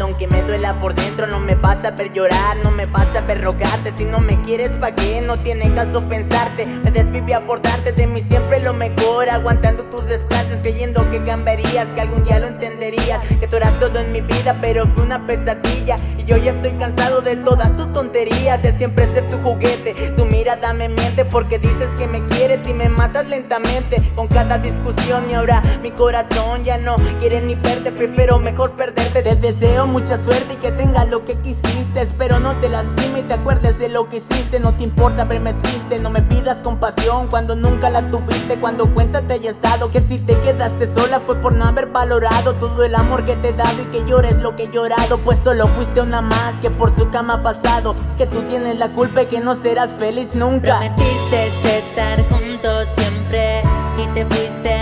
aunque me duela por dentro No me vas a ver llorar, no me vas a ver rogarte Si no me quieres pa' qué, no tiene caso pensarte Me desvivía por darte de mí siempre lo mejor Aguantando tus desplantes, creyendo que cambiarías Que algún día lo entenderías, que tú eras todo en mi vida Pero fue una pesadilla y yo ya estoy cansado de todas tus tonterías De siempre ser tu juguete, tu mirada me miente Porque dices que me quieres y me matas lentamente Con cada discusión y ahora mi corazón ya no quiere ni verte. Prefiero mejor perderte, te deseo mucha suerte y que tengas lo que quisiste. Espero no te lastime y te acuerdes de lo que hiciste. No te importa verme triste, no me pidas compasión Cuando nunca la tuviste, cuando cuenta te haya estado Que si te quedaste sola fue por no haber valorado Todo el amor que te he dado y que llores lo que he llorado. Pues solo fuiste una más que por su cama ha pasado Que tú tienes la culpa y que no serás feliz nunca. Prometiste estar juntos siempre y te fuiste